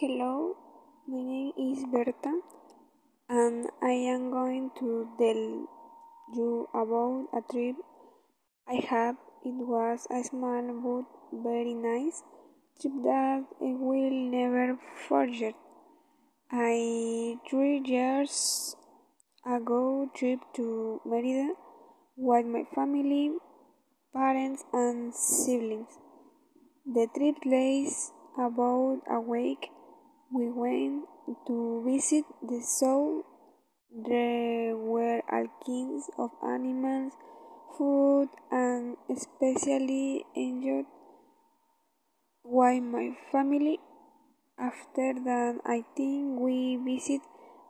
Hello, my name is Berta, and I am going to tell you about a trip I had. It was a small but very nice trip that I will never forget. I three years ago trip to Merida with my family, parents, and siblings. The trip lasts about a week we went to visit the zoo. There were all kinds of animals, food, and especially enjoyed why my family. After that, I think we visit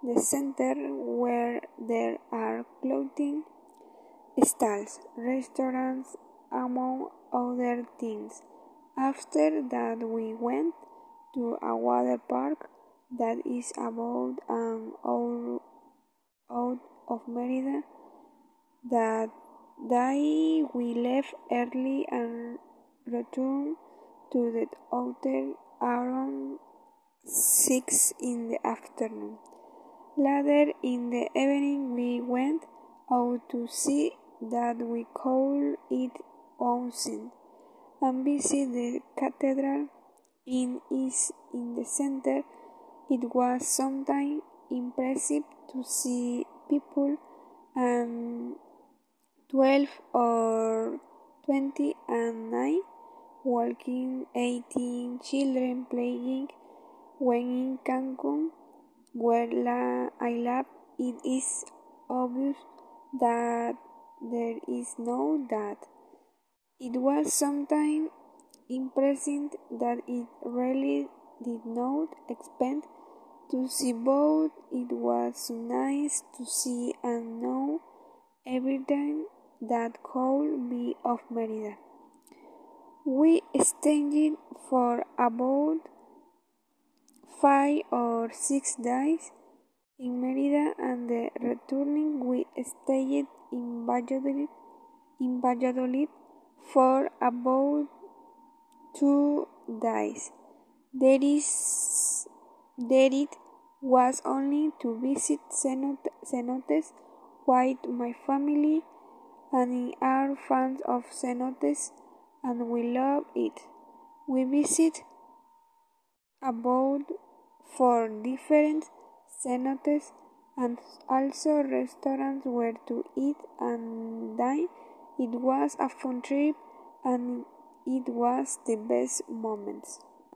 the center where there are clothing stalls, restaurants, among other things. After that, we went to a water park that is about an hour out of Merida. That day we left early and returned to the hotel around six in the afternoon. Later in the evening we went out to see that we could it onsen and visit the cathedral in is in the center. It was sometimes impressive to see people and twelve or twenty and nine walking, eighteen children playing. When in Cancun, where la I live, it is obvious that there is no that. It was sometimes impressive that it really did not expect to see both. It was nice to see and know everything that could be of Merida. We stayed for about five or six days in Merida and the returning we stayed in Valladolid, in Valladolid for about two days. There is there it was only to visit cenotes with my family and are fans of cenotes and we love it. We visit about four different cenotes and also restaurants where to eat and dine. It was a fun trip and it was the best moments.